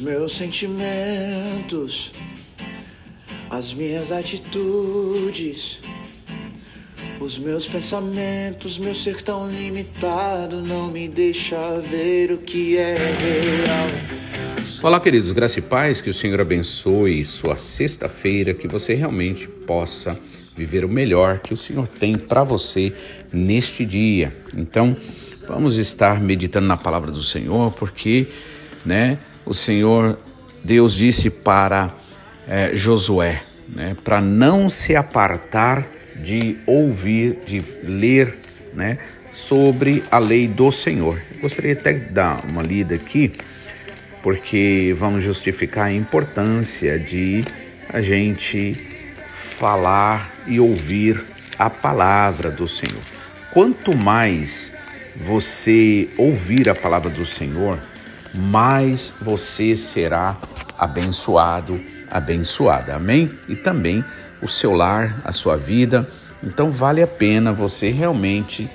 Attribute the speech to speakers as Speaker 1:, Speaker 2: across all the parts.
Speaker 1: Os meus sentimentos, as minhas atitudes, os meus pensamentos, meu ser tão limitado não me deixa ver o que é real.
Speaker 2: Olá, queridos, graça e paz, que o Senhor abençoe sua sexta-feira, que você realmente possa viver o melhor que o Senhor tem para você neste dia. Então, vamos estar meditando na palavra do Senhor, porque, né, o Senhor, Deus disse para é, Josué, né, para não se apartar de ouvir, de ler, né, sobre a lei do Senhor. Eu gostaria até de dar uma lida aqui, porque vamos justificar a importância de a gente falar e ouvir a palavra do Senhor. Quanto mais você ouvir a palavra do Senhor, mais você será abençoado, abençoada. Amém? E também o seu lar, a sua vida. Então vale a pena você realmente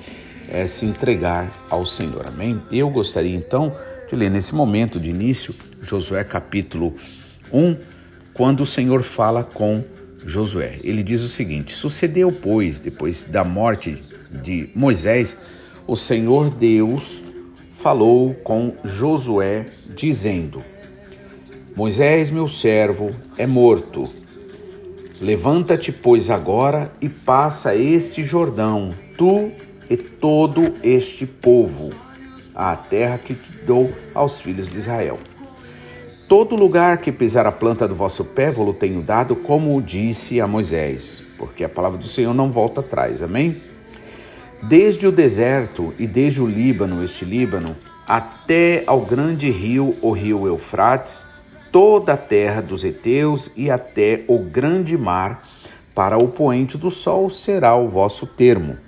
Speaker 2: é, se entregar ao Senhor. Amém? Eu gostaria então de ler nesse momento de início Josué capítulo 1, quando o Senhor fala com Josué. Ele diz o seguinte: Sucedeu, pois, depois da morte de Moisés, o Senhor Deus falou com Josué, dizendo: Moisés, meu servo, é morto Levanta-te, pois, agora e passa este Jordão, tu e todo este povo, à terra que te dou aos filhos de Israel. Todo lugar que pisar a planta do vosso pé, vou-lo tenho dado, como disse a Moisés, porque a palavra do Senhor não volta atrás. Amém? Desde o deserto e desde o Líbano, este Líbano, até ao grande rio, o rio Eufrates, toda a terra dos heteus e até o grande mar, para o poente do sol será o vosso termo.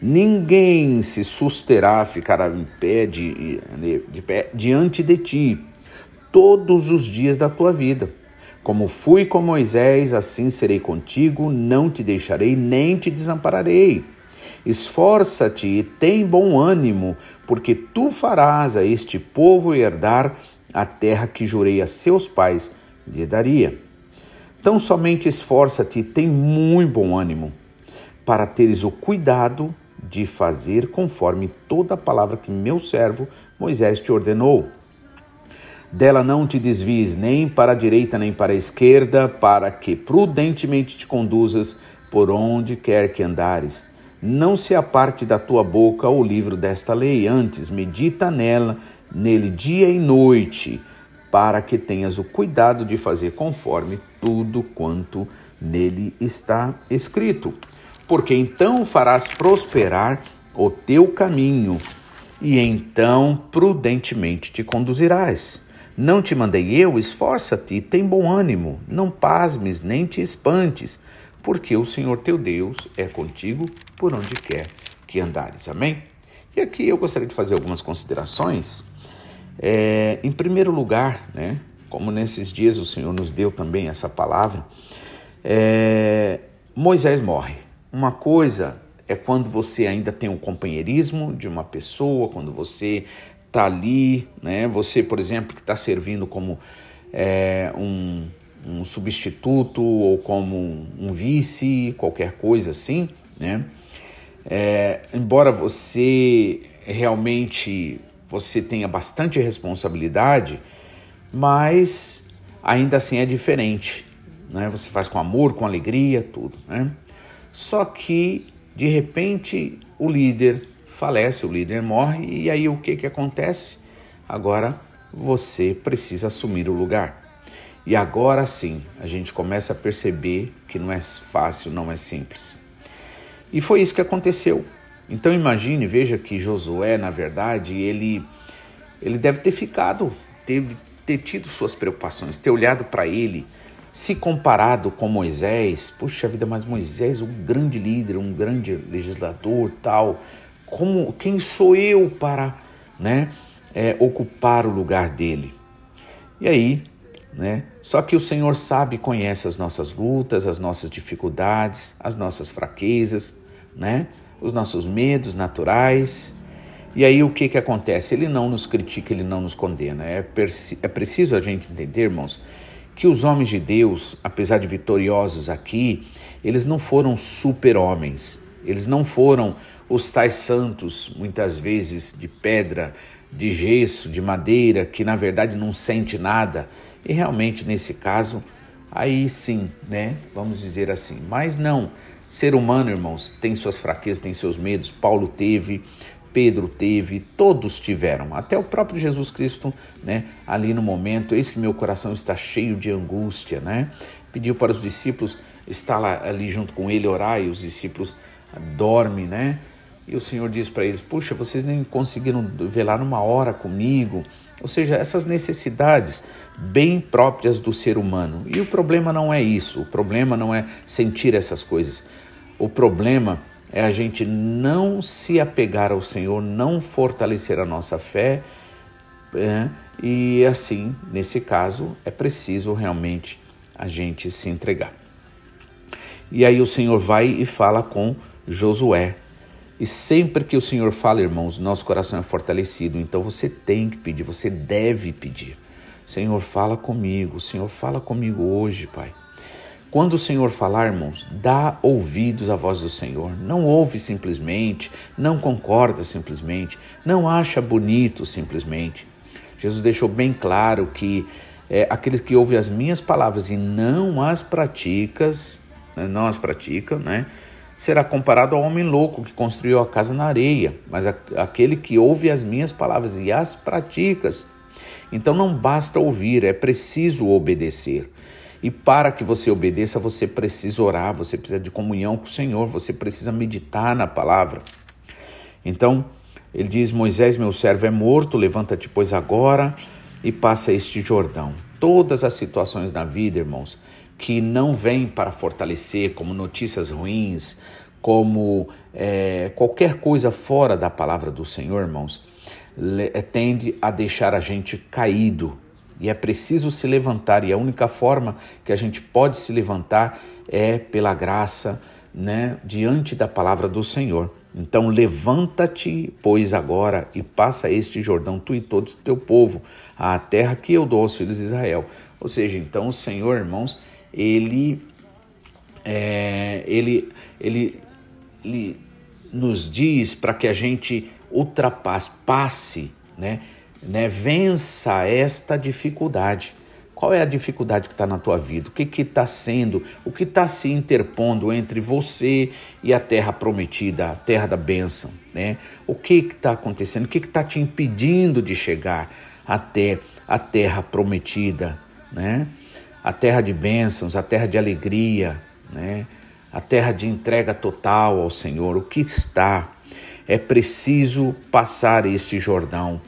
Speaker 2: Ninguém se susterá, ficará em pé de, de pé diante de ti todos os dias da tua vida. Como fui com Moisés, assim serei contigo, não te deixarei nem te desampararei. Esforça-te e tem bom ânimo, porque tu farás a este povo herdar a terra que jurei a seus pais lhe daria. Tão somente esforça-te e tem muito bom ânimo, para teres o cuidado de fazer conforme toda a palavra que meu servo Moisés te ordenou. Dela não te desvies nem para a direita nem para a esquerda, para que prudentemente te conduzas por onde quer que andares. Não se aparte da tua boca o livro desta lei, antes medita nela nele dia e noite, para que tenhas o cuidado de fazer conforme tudo quanto nele está escrito. Porque então farás prosperar o teu caminho, e então prudentemente te conduzirás. Não te mandei eu, esforça-te tem bom ânimo, não pasmes nem te espantes, porque o Senhor teu Deus é contigo por onde quer que andares. Amém? E aqui eu gostaria de fazer algumas considerações é, em primeiro lugar, né, como nesses dias o Senhor nos deu também essa palavra, é, Moisés morre. Uma coisa é quando você ainda tem um companheirismo de uma pessoa, quando você está ali, né, você, por exemplo, que está servindo como é, um, um substituto ou como um vice, qualquer coisa assim, né? É, embora você realmente você tenha bastante responsabilidade, mas ainda assim é diferente. Né? Você faz com amor, com alegria, tudo. Né? Só que, de repente, o líder falece, o líder morre, e aí o que, que acontece? Agora você precisa assumir o lugar. E agora sim, a gente começa a perceber que não é fácil, não é simples. E foi isso que aconteceu. Então imagine, veja que Josué, na verdade, ele, ele deve ter ficado, teve, ter tido suas preocupações, ter olhado para ele, se comparado com Moisés, puxa vida, mas Moisés, um grande líder, um grande legislador, tal, como quem sou eu para, né, é, ocupar o lugar dele? E aí, né? Só que o Senhor sabe, conhece as nossas lutas, as nossas dificuldades, as nossas fraquezas, né? os nossos medos naturais. E aí o que, que acontece? Ele não nos critica, ele não nos condena. É, é preciso a gente entender, irmãos, que os homens de Deus, apesar de vitoriosos aqui, eles não foram super-homens, eles não foram os tais santos, muitas vezes de pedra, de gesso, de madeira, que na verdade não sente nada. E realmente nesse caso, aí sim, né? Vamos dizer assim. Mas não, ser humano, irmãos, tem suas fraquezas, tem seus medos. Paulo teve, Pedro teve, todos tiveram, até o próprio Jesus Cristo, né? Ali no momento, eis que meu coração está cheio de angústia, né? Pediu para os discípulos estar lá, ali junto com ele orar e os discípulos dormem, né? E o Senhor diz para eles: Puxa, vocês nem conseguiram velar numa hora comigo. Ou seja, essas necessidades bem próprias do ser humano. E o problema não é isso, o problema não é sentir essas coisas. O problema é a gente não se apegar ao Senhor, não fortalecer a nossa fé. É, e assim, nesse caso, é preciso realmente a gente se entregar. E aí o Senhor vai e fala com Josué. E sempre que o Senhor fala, irmãos, nosso coração é fortalecido. Então você tem que pedir, você deve pedir. Senhor, fala comigo. Senhor, fala comigo hoje, Pai. Quando o Senhor falar, irmãos, dá ouvidos à voz do Senhor. Não ouve simplesmente, não concorda simplesmente, não acha bonito simplesmente. Jesus deixou bem claro que é, aqueles que ouvem as minhas palavras e não as praticas, não as praticam, né? Será comparado ao homem louco que construiu a casa na areia, mas aquele que ouve as minhas palavras e as praticas. Então não basta ouvir, é preciso obedecer. E para que você obedeça, você precisa orar, você precisa de comunhão com o Senhor, você precisa meditar na palavra. Então, ele diz: Moisés, meu servo, é morto, levanta-te, pois, agora e passa este Jordão. Todas as situações na vida, irmãos, que não vêm para fortalecer, como notícias ruins, como é, qualquer coisa fora da palavra do Senhor, irmãos, tende a deixar a gente caído, e é preciso se levantar, e a única forma que a gente pode se levantar é pela graça, né, diante da palavra do Senhor. Então levanta-te, pois agora, e passa este Jordão, tu e todo o teu povo, à terra que eu dou aos filhos de Israel. Ou seja, então o Senhor, irmãos, ele, é, ele, ele, ele nos diz para que a gente ultrapasse, passe, né? né, vença esta dificuldade. Qual é a dificuldade que está na tua vida? O que está sendo? O que está se interpondo entre você e a terra prometida, a terra da bênção? Né? O que está acontecendo? O que está te impedindo de chegar até a terra prometida? Né? A terra de bênçãos, a terra de alegria, né? a terra de entrega total ao Senhor. O que está? É preciso passar este Jordão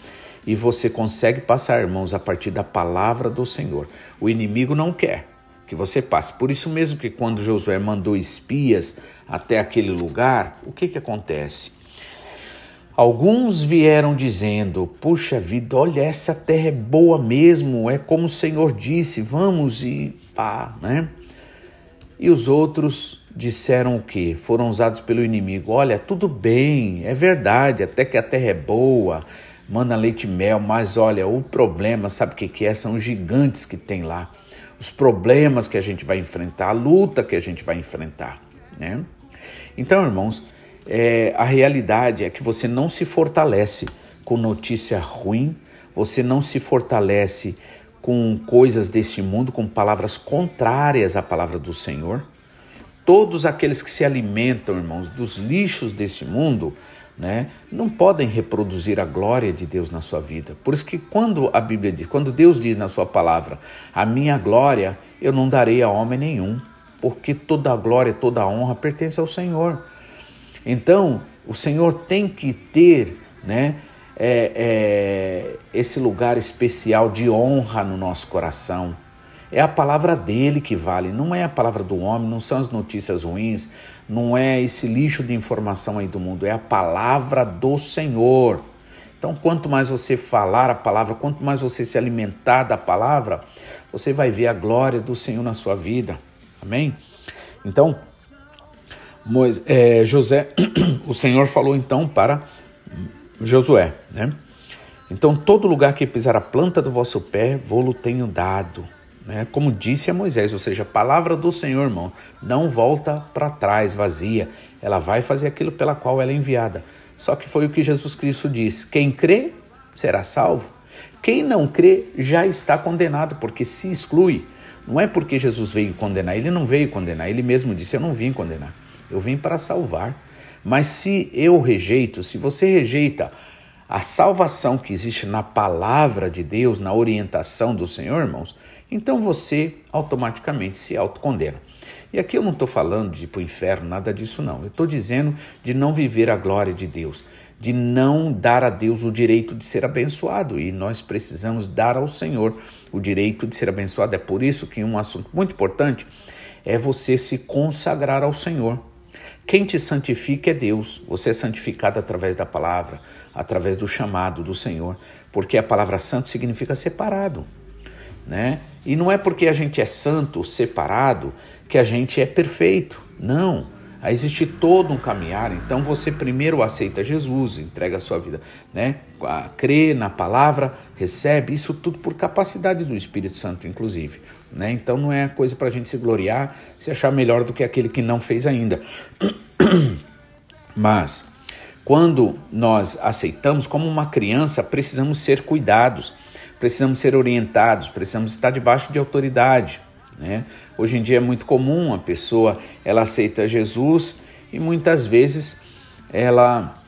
Speaker 2: e você consegue passar, irmãos, a partir da palavra do Senhor. O inimigo não quer que você passe. Por isso mesmo que quando Josué mandou espias até aquele lugar, o que que acontece? Alguns vieram dizendo: Puxa vida, olha, essa terra é boa mesmo, é como o Senhor disse, vamos e pá, né? E os outros disseram o quê? Foram usados pelo inimigo: Olha, tudo bem, é verdade, até que a terra é boa, manda leite e mel, mas olha, o problema, sabe o que, que é? São os gigantes que tem lá, os problemas que a gente vai enfrentar, a luta que a gente vai enfrentar, né? Então, irmãos, é, a realidade é que você não se fortalece com notícia ruim, você não se fortalece com coisas desse mundo, com palavras contrárias à palavra do Senhor. Todos aqueles que se alimentam, irmãos, dos lixos desse mundo, né, não podem reproduzir a glória de Deus na sua vida. Por isso que quando a Bíblia diz, quando Deus diz na sua palavra, a minha glória eu não darei a homem nenhum, porque toda a glória, toda a honra pertence ao Senhor. Então, o Senhor tem que ter, né, é, é, esse lugar especial de honra no nosso coração. É a palavra dele que vale, não é a palavra do homem, não são as notícias ruins, não é esse lixo de informação aí do mundo, é a palavra do Senhor. Então, quanto mais você falar a palavra, quanto mais você se alimentar da palavra, você vai ver a glória do Senhor na sua vida. Amém? Então, Moisés, é, José, o Senhor falou então para Josué, né? Então, todo lugar que pisar a planta do vosso pé, vou-lo tenho dado. Né? Como disse a Moisés, ou seja, a palavra do Senhor, irmão, não volta para trás vazia. Ela vai fazer aquilo pela qual ela é enviada. Só que foi o que Jesus Cristo disse: quem crê será salvo. Quem não crê já está condenado, porque se exclui. Não é porque Jesus veio condenar, ele não veio condenar, ele mesmo disse: Eu não vim condenar, eu vim para salvar. Mas se eu rejeito, se você rejeita a salvação que existe na palavra de Deus, na orientação do Senhor, irmãos, então você automaticamente se autocondena. E aqui eu não estou falando de ir para o inferno, nada disso não. Eu estou dizendo de não viver a glória de Deus, de não dar a Deus o direito de ser abençoado. E nós precisamos dar ao Senhor o direito de ser abençoado. É por isso que um assunto muito importante é você se consagrar ao Senhor. Quem te santifica é Deus. Você é santificado através da palavra, através do chamado do Senhor, porque a palavra santo significa separado, né? E não é porque a gente é santo, separado, que a gente é perfeito. Não. Existe todo um caminhar, então você primeiro aceita Jesus, entrega a sua vida, né? Crê na palavra, recebe isso tudo por capacidade do Espírito Santo, inclusive. Né? Então não é coisa para a gente se gloriar, se achar melhor do que aquele que não fez ainda. Mas quando nós aceitamos como uma criança, precisamos ser cuidados, precisamos ser orientados, precisamos estar debaixo de autoridade. Né? Hoje em dia é muito comum a pessoa ela aceita Jesus e muitas vezes ela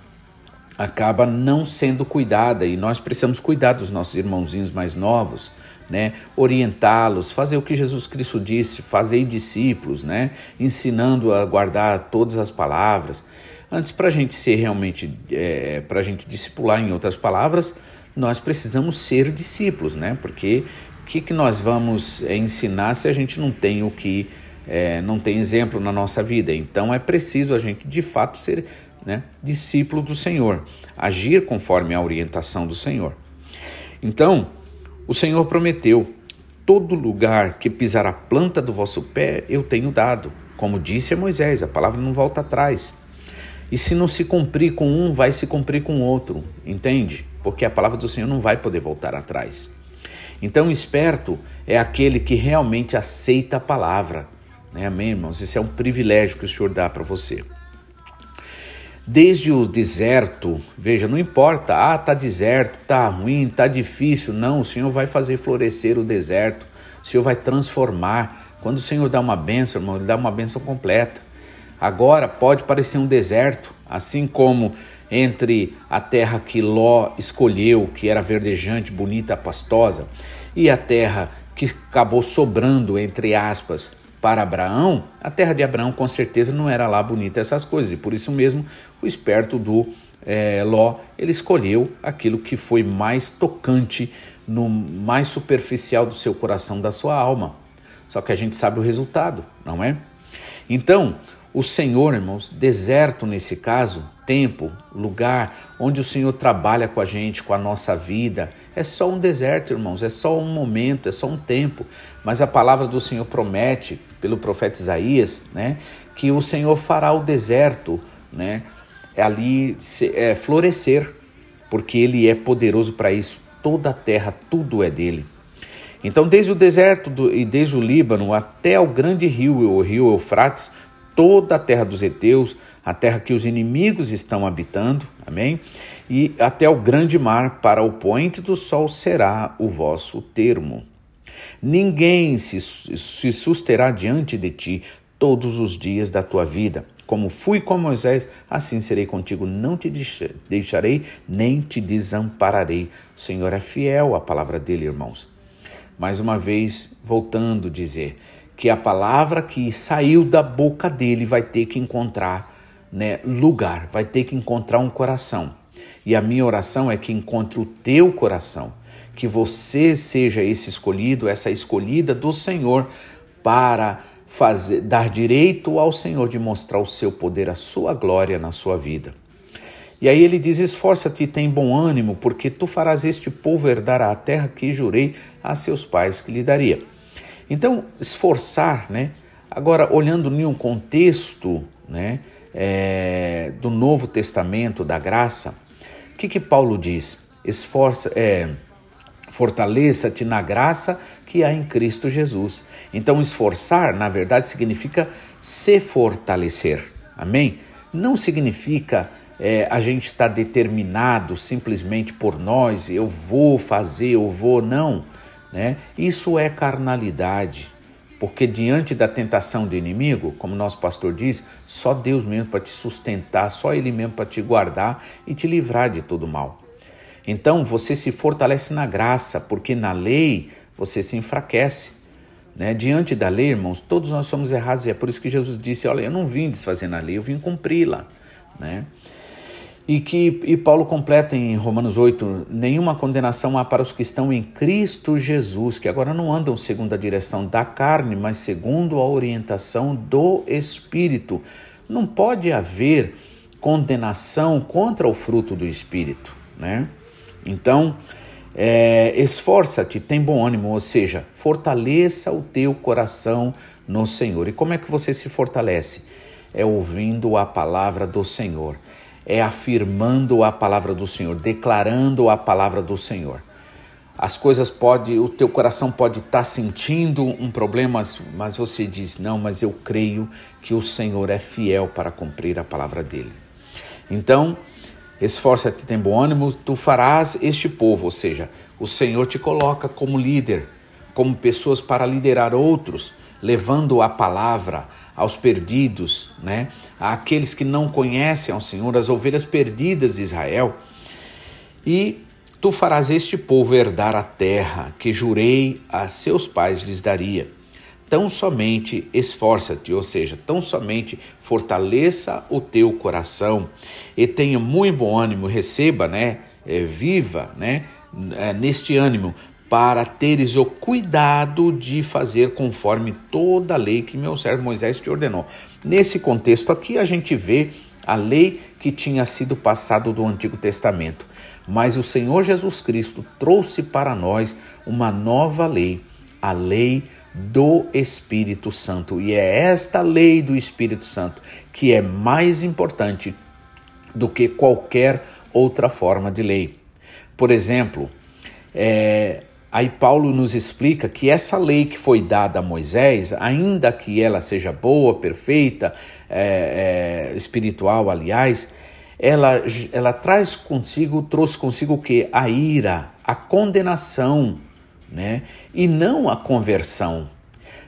Speaker 2: acaba não sendo cuidada e nós precisamos cuidar dos nossos irmãozinhos mais novos né? orientá-los, fazer o que Jesus Cristo disse, fazer discípulos, né? ensinando a guardar todas as palavras. Antes, para a gente ser realmente, é, para a gente discipular, em outras palavras, nós precisamos ser discípulos, né? Porque o que, que nós vamos é, ensinar se a gente não tem o que, é, não tem exemplo na nossa vida? Então é preciso a gente de fato ser né, discípulo do Senhor, agir conforme a orientação do Senhor. Então, o Senhor prometeu: todo lugar que pisar a planta do vosso pé, eu tenho dado. Como disse a Moisés, a palavra não volta atrás. E se não se cumprir com um, vai se cumprir com outro, entende? Porque a palavra do Senhor não vai poder voltar atrás. Então, esperto é aquele que realmente aceita a palavra. Né? Amém, irmãos? Esse é um privilégio que o Senhor dá para você. Desde o deserto, veja, não importa, ah, tá deserto, tá ruim, tá difícil, não, o Senhor vai fazer florescer o deserto, o Senhor vai transformar. Quando o Senhor dá uma bênção, irmão, ele dá uma bênção completa. Agora pode parecer um deserto, assim como entre a terra que Ló escolheu, que era verdejante, bonita, pastosa, e a terra que acabou sobrando, entre aspas, para Abraão, a terra de Abraão com certeza não era lá bonita essas coisas, e por isso mesmo o esperto do é, Ló, ele escolheu aquilo que foi mais tocante, no mais superficial do seu coração, da sua alma. Só que a gente sabe o resultado, não é? Então, o Senhor, irmãos, deserto nesse caso, tempo, lugar onde o Senhor trabalha com a gente, com a nossa vida, é só um deserto, irmãos, é só um momento, é só um tempo. Mas a palavra do Senhor promete, pelo profeta Isaías, né, que o Senhor fará o deserto, né, ali é, florescer, porque Ele é poderoso para isso. Toda a terra, tudo é dele. Então, desde o deserto do, e desde o Líbano até o grande rio, o rio Eufrates, toda a terra dos heteus, a terra que os inimigos estão habitando, amém? E até o grande mar, para o poente do sol será o vosso termo. Ninguém se, se susterá diante de ti todos os dias da tua vida. Como fui com Moisés, assim serei contigo. Não te deixarei, nem te desampararei. O Senhor é fiel à palavra dele, irmãos. Mais uma vez, voltando a dizer que a palavra que saiu da boca dele vai ter que encontrar né, lugar, vai ter que encontrar um coração. E a minha oração é que encontre o teu coração, que você seja esse escolhido, essa escolhida do Senhor para fazer dar direito ao Senhor de mostrar o seu poder, a sua glória na sua vida. E aí ele diz: Esforça-te e tem bom ânimo, porque tu farás este povo herdar a terra que jurei a seus pais que lhe daria. Então, esforçar, né? Agora, olhando em um contexto né, é, do Novo Testamento, da graça, O que, que Paulo diz? Esforça, é, fortaleça-te na graça que há em Cristo Jesus. Então, esforçar, na verdade, significa se fortalecer. Amém? Não significa é, a gente estar tá determinado simplesmente por nós, eu vou fazer, eu vou, não. Né? Isso é carnalidade. Porque diante da tentação do inimigo, como nosso pastor diz, só Deus mesmo para te sustentar, só Ele mesmo para te guardar e te livrar de todo mal. Então você se fortalece na graça, porque na lei você se enfraquece. Né? Diante da lei, irmãos, todos nós somos errados e é por isso que Jesus disse: Olha, eu não vim desfazer na lei, eu vim cumpri-la. Né? E que e Paulo completa em Romanos 8: nenhuma condenação há para os que estão em Cristo Jesus, que agora não andam segundo a direção da carne, mas segundo a orientação do Espírito. Não pode haver condenação contra o fruto do Espírito, né? Então, é, esforça-te, tem bom ânimo, ou seja, fortaleça o teu coração no Senhor. E como é que você se fortalece? É ouvindo a palavra do Senhor é afirmando a palavra do Senhor, declarando a palavra do Senhor. As coisas pode, o teu coração pode estar tá sentindo um problema, mas você diz: "Não, mas eu creio que o Senhor é fiel para cumprir a palavra dele". Então, esforça-te, tem bom ânimo, tu farás este povo, ou seja, o Senhor te coloca como líder, como pessoas para liderar outros levando a palavra aos perdidos, né? àqueles que não conhecem ao Senhor, as ovelhas perdidas de Israel. E tu farás este povo herdar a terra que jurei a seus pais lhes daria. Tão somente esforça-te, ou seja, tão somente fortaleça o teu coração e tenha muito bom ânimo, receba, né, é, viva, né, é, neste ânimo, para teres o cuidado de fazer conforme toda a lei que meu servo Moisés te ordenou. Nesse contexto aqui, a gente vê a lei que tinha sido passada do Antigo Testamento, mas o Senhor Jesus Cristo trouxe para nós uma nova lei, a lei do Espírito Santo. E é esta lei do Espírito Santo que é mais importante do que qualquer outra forma de lei. Por exemplo, é, Aí Paulo nos explica que essa lei que foi dada a Moisés, ainda que ela seja boa, perfeita, é, é, espiritual, aliás, ela, ela traz consigo, trouxe consigo o que? A ira, a condenação, né? E não a conversão.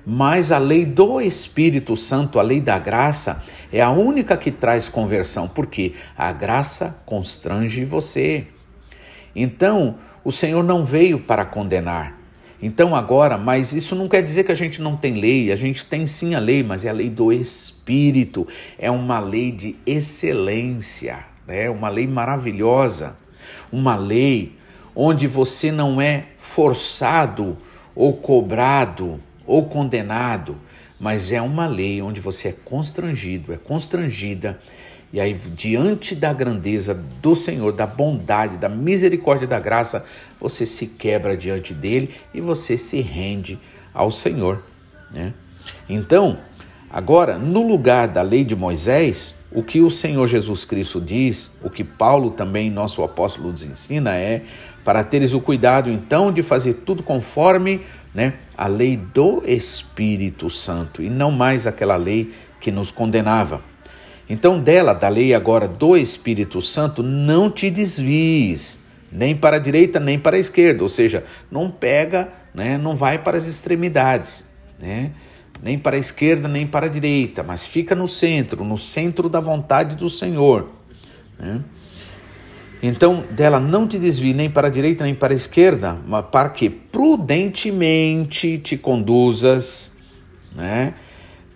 Speaker 2: Mas a lei do Espírito Santo, a lei da graça, é a única que traz conversão, porque a graça constrange você. Então, o Senhor não veio para condenar. Então agora, mas isso não quer dizer que a gente não tem lei, a gente tem sim a lei, mas é a lei do Espírito, é uma lei de excelência, é né? uma lei maravilhosa, uma lei onde você não é forçado ou cobrado ou condenado, mas é uma lei onde você é constrangido, é constrangida e aí, diante da grandeza do Senhor, da bondade, da misericórdia, da graça, você se quebra diante dele e você se rende ao Senhor. Né? Então, agora, no lugar da lei de Moisés, o que o Senhor Jesus Cristo diz, o que Paulo também, nosso apóstolo, nos ensina é para teres o cuidado então de fazer tudo conforme né, a lei do Espírito Santo e não mais aquela lei que nos condenava. Então, dela, da lei agora do Espírito Santo, não te desvies, nem para a direita, nem para a esquerda, ou seja, não pega, né, não vai para as extremidades, né, nem para a esquerda, nem para a direita, mas fica no centro, no centro da vontade do Senhor. Né? Então, dela não te desvie nem para a direita, nem para a esquerda, mas para que prudentemente te conduzas, né?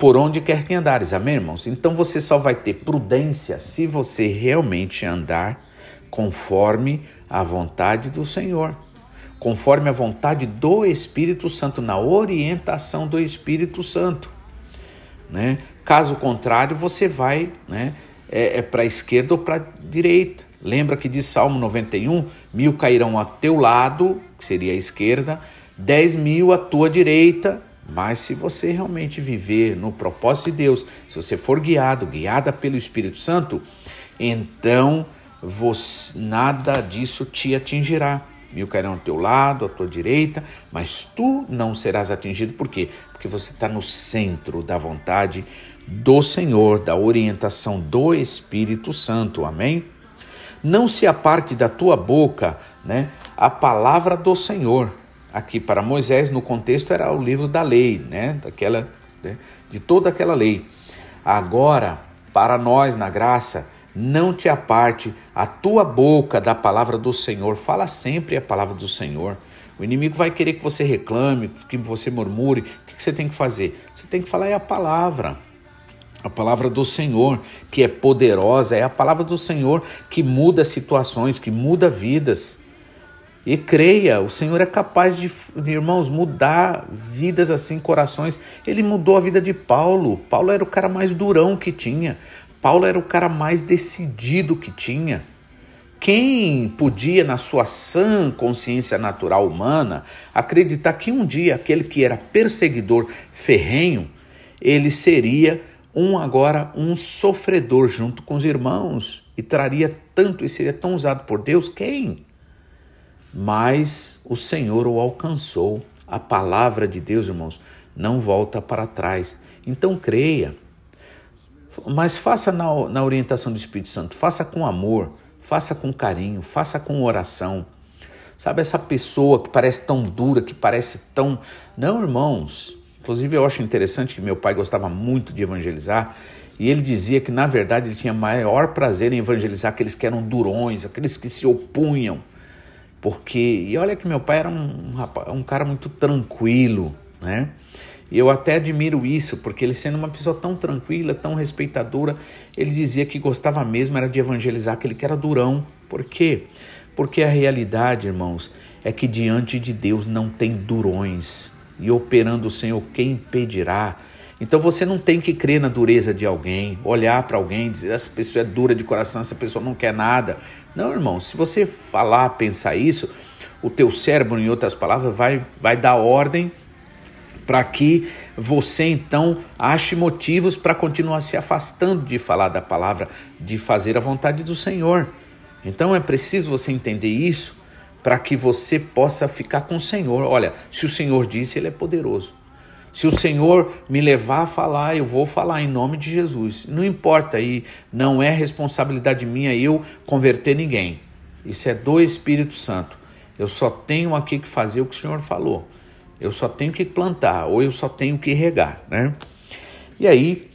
Speaker 2: Por onde quer que andares. Amém, irmãos? Então você só vai ter prudência se você realmente andar conforme a vontade do Senhor, conforme a vontade do Espírito Santo, na orientação do Espírito Santo. Né? Caso contrário, você vai né, é, é para a esquerda ou para a direita. Lembra que diz Salmo 91: mil cairão a teu lado, que seria a esquerda, dez mil à tua direita, mas se você realmente viver no propósito de Deus, se você for guiado, guiada pelo Espírito Santo, então você, nada disso te atingirá. Mil cairão ao teu lado, à tua direita, mas tu não serás atingido. Por quê? Porque você está no centro da vontade do Senhor, da orientação do Espírito Santo. Amém? Não se aparte da tua boca né, a palavra do Senhor. Aqui para Moisés, no contexto, era o livro da lei, né, daquela, né, de toda aquela lei. Agora, para nós na graça, não te aparte a tua boca da palavra do Senhor. Fala sempre a palavra do Senhor. O inimigo vai querer que você reclame, que você murmure. O que você tem que fazer? Você tem que falar é a palavra. A palavra do Senhor, que é poderosa, é a palavra do Senhor que muda situações, que muda vidas. E creia, o Senhor é capaz de, irmãos, mudar vidas assim, corações. Ele mudou a vida de Paulo. Paulo era o cara mais durão que tinha. Paulo era o cara mais decidido que tinha. Quem podia, na sua sã consciência natural humana, acreditar que um dia aquele que era perseguidor ferrenho, ele seria um agora um sofredor junto com os irmãos e traria tanto e seria tão usado por Deus? Quem? Mas o Senhor o alcançou. A palavra de Deus, irmãos, não volta para trás. Então creia. Mas faça na, na orientação do Espírito Santo, faça com amor, faça com carinho, faça com oração. Sabe essa pessoa que parece tão dura, que parece tão. Não, irmãos. Inclusive, eu acho interessante que meu pai gostava muito de evangelizar e ele dizia que, na verdade, ele tinha maior prazer em evangelizar aqueles que eram durões, aqueles que se opunham. Porque, e olha que meu pai era um, um cara muito tranquilo, né? E eu até admiro isso, porque ele sendo uma pessoa tão tranquila, tão respeitadora, ele dizia que gostava mesmo era de evangelizar aquele que era durão. Por quê? Porque a realidade, irmãos, é que diante de Deus não tem durões. E operando o Senhor, quem impedirá? Então você não tem que crer na dureza de alguém, olhar para alguém dizer essa pessoa é dura de coração, essa pessoa não quer nada. Não, irmão, se você falar, pensar isso, o teu cérebro, em outras palavras, vai, vai dar ordem para que você então ache motivos para continuar se afastando de falar da palavra, de fazer a vontade do Senhor. Então é preciso você entender isso para que você possa ficar com o Senhor. Olha, se o Senhor disse, ele é poderoso. Se o Senhor me levar a falar, eu vou falar em nome de Jesus. Não importa aí, não é responsabilidade minha eu converter ninguém. Isso é do Espírito Santo. Eu só tenho aqui que fazer o que o Senhor falou. Eu só tenho que plantar ou eu só tenho que regar, né? E aí,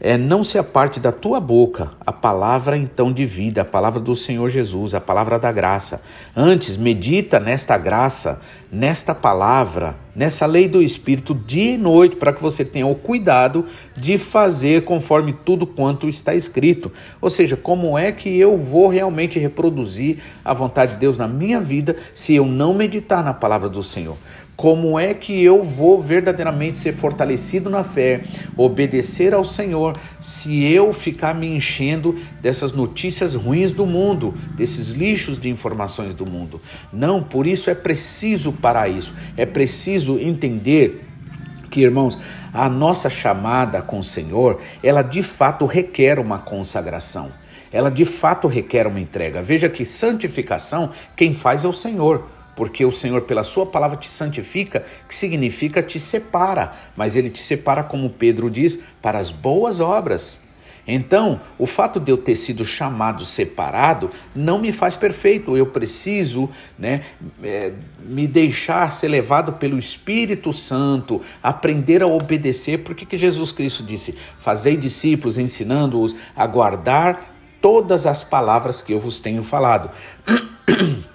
Speaker 2: é, não se aparte da tua boca a palavra então de vida, a palavra do Senhor Jesus, a palavra da graça. Antes, medita nesta graça, nesta palavra, nessa lei do Espírito dia e noite, para que você tenha o cuidado de fazer conforme tudo quanto está escrito. Ou seja, como é que eu vou realmente reproduzir a vontade de Deus na minha vida se eu não meditar na palavra do Senhor? Como é que eu vou verdadeiramente ser fortalecido na fé, obedecer ao Senhor, se eu ficar me enchendo dessas notícias ruins do mundo, desses lixos de informações do mundo? Não, por isso é preciso para isso, é preciso entender que, irmãos, a nossa chamada com o Senhor, ela de fato requer uma consagração. Ela de fato requer uma entrega. Veja que santificação quem faz é o Senhor porque o Senhor, pela Sua palavra, te santifica, que significa te separa, mas Ele te separa, como Pedro diz, para as boas obras. Então, o fato de eu ter sido chamado separado não me faz perfeito. Eu preciso né, é, me deixar ser levado pelo Espírito Santo, aprender a obedecer. Porque que Jesus Cristo disse: Fazei discípulos, ensinando-os a guardar todas as palavras que eu vos tenho falado.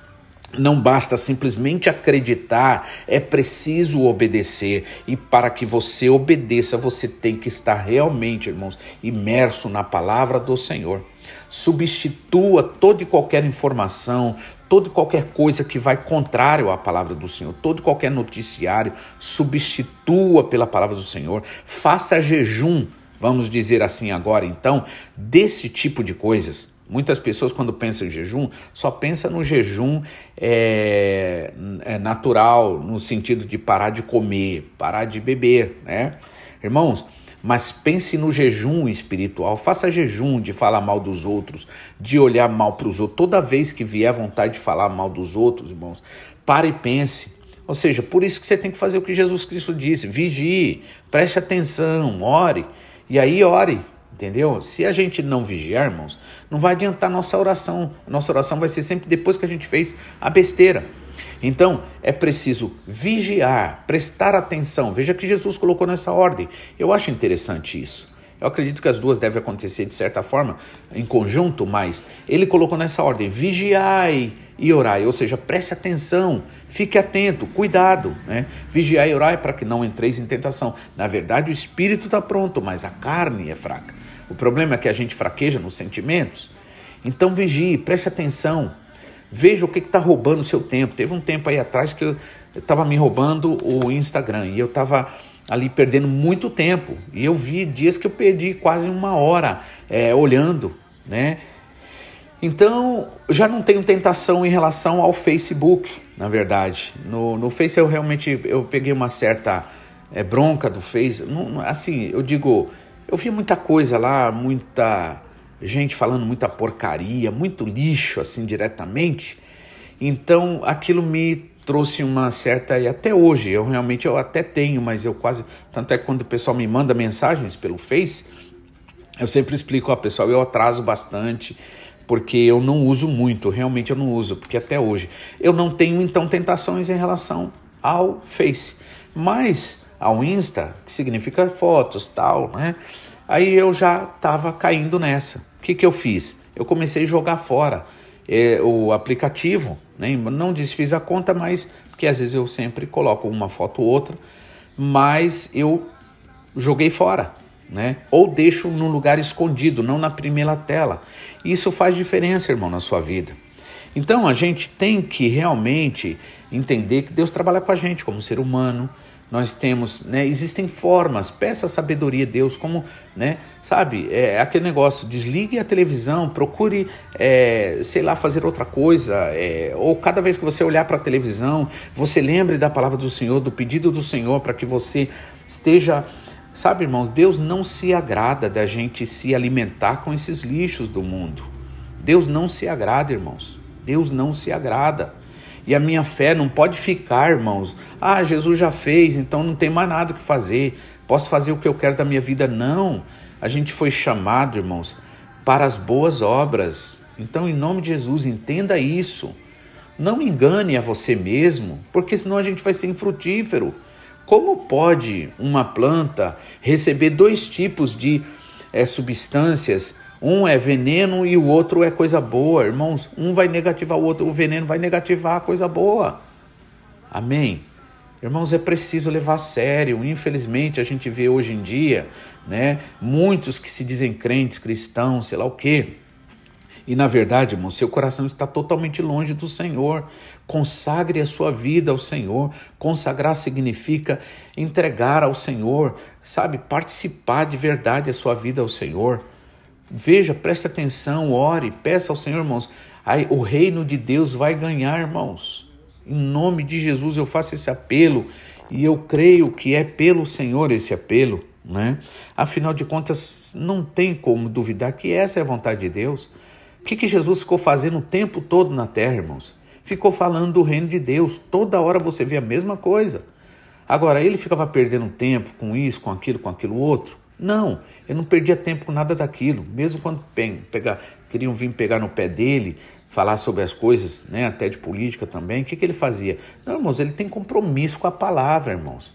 Speaker 2: Não basta simplesmente acreditar, é preciso obedecer. E para que você obedeça, você tem que estar realmente, irmãos, imerso na palavra do Senhor. Substitua toda e qualquer informação, toda e qualquer coisa que vai contrário à palavra do Senhor, todo e qualquer noticiário, substitua pela palavra do Senhor. Faça jejum, vamos dizer assim agora, então, desse tipo de coisas Muitas pessoas, quando pensam em jejum, só pensam no jejum é, é natural, no sentido de parar de comer, parar de beber, né? Irmãos, mas pense no jejum espiritual. Faça jejum de falar mal dos outros, de olhar mal para os outros. Toda vez que vier vontade de falar mal dos outros, irmãos, pare e pense. Ou seja, por isso que você tem que fazer o que Jesus Cristo disse: vigie, preste atenção, ore. E aí, ore, entendeu? Se a gente não vigiar, irmãos, não vai adiantar nossa oração. Nossa oração vai ser sempre depois que a gente fez a besteira. Então, é preciso vigiar, prestar atenção. Veja que Jesus colocou nessa ordem. Eu acho interessante isso. Eu acredito que as duas devem acontecer de certa forma, em conjunto, mas ele colocou nessa ordem: vigiai e orai, ou seja, preste atenção, fique atento, cuidado, né? Vigiai e orai para que não entreis em tentação. Na verdade, o espírito está pronto, mas a carne é fraca. O problema é que a gente fraqueja nos sentimentos. Então vigie, preste atenção, Veja o que está roubando o seu tempo. Teve um tempo aí atrás que eu estava me roubando o Instagram e eu estava ali perdendo muito tempo. E eu vi dias que eu perdi quase uma hora é, olhando, né? Então, já não tenho tentação em relação ao Facebook, na verdade. No, no Face eu realmente eu peguei uma certa é, bronca do Face. Não, assim, eu digo, eu vi muita coisa lá, muita gente falando muita porcaria, muito lixo assim diretamente. Então aquilo me trouxe uma certa e até hoje eu realmente eu até tenho, mas eu quase tanto é quando o pessoal me manda mensagens pelo Face, eu sempre explico ao pessoal, eu atraso bastante porque eu não uso muito, realmente eu não uso, porque até hoje eu não tenho então tentações em relação ao Face, mas ao Insta, que significa fotos, tal, né? Aí eu já estava caindo nessa. O que, que eu fiz? Eu comecei a jogar fora é, o aplicativo, né? não desfiz a conta, mas porque às vezes eu sempre coloco uma foto ou outra, mas eu joguei fora, né? Ou deixo num lugar escondido, não na primeira tela. Isso faz diferença, irmão, na sua vida. Então a gente tem que realmente entender que Deus trabalha com a gente como ser humano, nós temos, né, existem formas, peça sabedoria a Deus, como, né, sabe, é aquele negócio, desligue a televisão, procure, é, sei lá, fazer outra coisa, é, ou cada vez que você olhar para a televisão, você lembre da palavra do Senhor, do pedido do Senhor, para que você esteja, sabe, irmãos, Deus não se agrada da gente se alimentar com esses lixos do mundo. Deus não se agrada, irmãos. Deus não se agrada. E a minha fé não pode ficar, irmãos. Ah, Jesus já fez, então não tem mais nada que fazer. Posso fazer o que eu quero da minha vida? Não. A gente foi chamado, irmãos, para as boas obras. Então, em nome de Jesus, entenda isso. Não engane a você mesmo, porque senão a gente vai ser infrutífero. Como pode uma planta receber dois tipos de é, substâncias um é veneno e o outro é coisa boa, irmãos. Um vai negativar o outro, o veneno vai negativar a coisa boa. Amém. Irmãos, é preciso levar a sério. Infelizmente, a gente vê hoje em dia, né, muitos que se dizem crentes, cristãos, sei lá o quê. E na verdade, irmão, seu coração está totalmente longe do Senhor. Consagre a sua vida ao Senhor. Consagrar significa entregar ao Senhor, sabe? Participar de verdade a sua vida ao Senhor. Veja, preste atenção, ore, peça ao Senhor, irmãos. Aí, o reino de Deus vai ganhar, irmãos. Em nome de Jesus eu faço esse apelo e eu creio que é pelo Senhor esse apelo, né? Afinal de contas, não tem como duvidar que essa é a vontade de Deus. O que, que Jesus ficou fazendo o tempo todo na terra, irmãos? Ficou falando do reino de Deus. Toda hora você vê a mesma coisa. Agora, ele ficava perdendo tempo com isso, com aquilo, com aquilo outro. Não, eu não perdia tempo com nada daquilo. Mesmo quando pegar, queriam vir pegar no pé dele, falar sobre as coisas, né, até de política também, o que, que ele fazia? Não, irmãos, ele tem compromisso com a palavra, irmãos.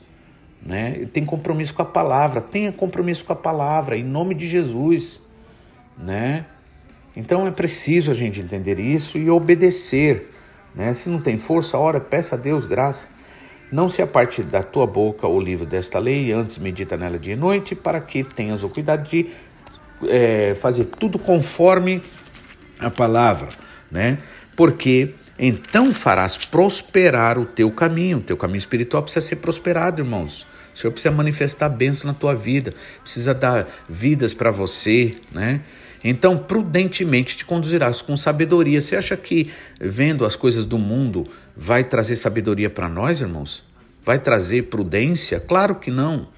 Speaker 2: Né? Ele tem compromisso com a palavra. Tenha compromisso com a palavra, em nome de Jesus. Né? Então é preciso a gente entender isso e obedecer. Né? Se não tem força, ora, peça a Deus graça. Não se aparte da tua boca o livro desta lei, antes medita nela dia e noite, para que tenhas o cuidado de é, fazer tudo conforme a palavra, né? Porque então farás prosperar o teu caminho, o teu caminho espiritual precisa ser prosperado, irmãos. O Senhor precisa manifestar bênção na tua vida, precisa dar vidas para você, né? Então, prudentemente te conduzirás com sabedoria. Você acha que vendo as coisas do mundo vai trazer sabedoria para nós, irmãos? Vai trazer prudência? Claro que não.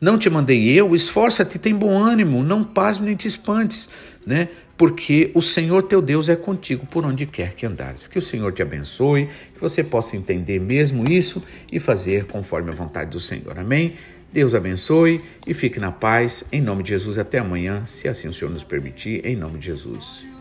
Speaker 1: Não te mandei eu? Esforça-te, tem bom ânimo, não pasme nem te espantes, né? Porque o Senhor teu Deus é contigo por onde quer que andares. Que o Senhor te abençoe, que você possa entender mesmo isso e fazer conforme a vontade do Senhor. Amém? Deus abençoe e fique na paz. Em nome de Jesus, até amanhã, se assim o Senhor nos permitir, em nome de Jesus.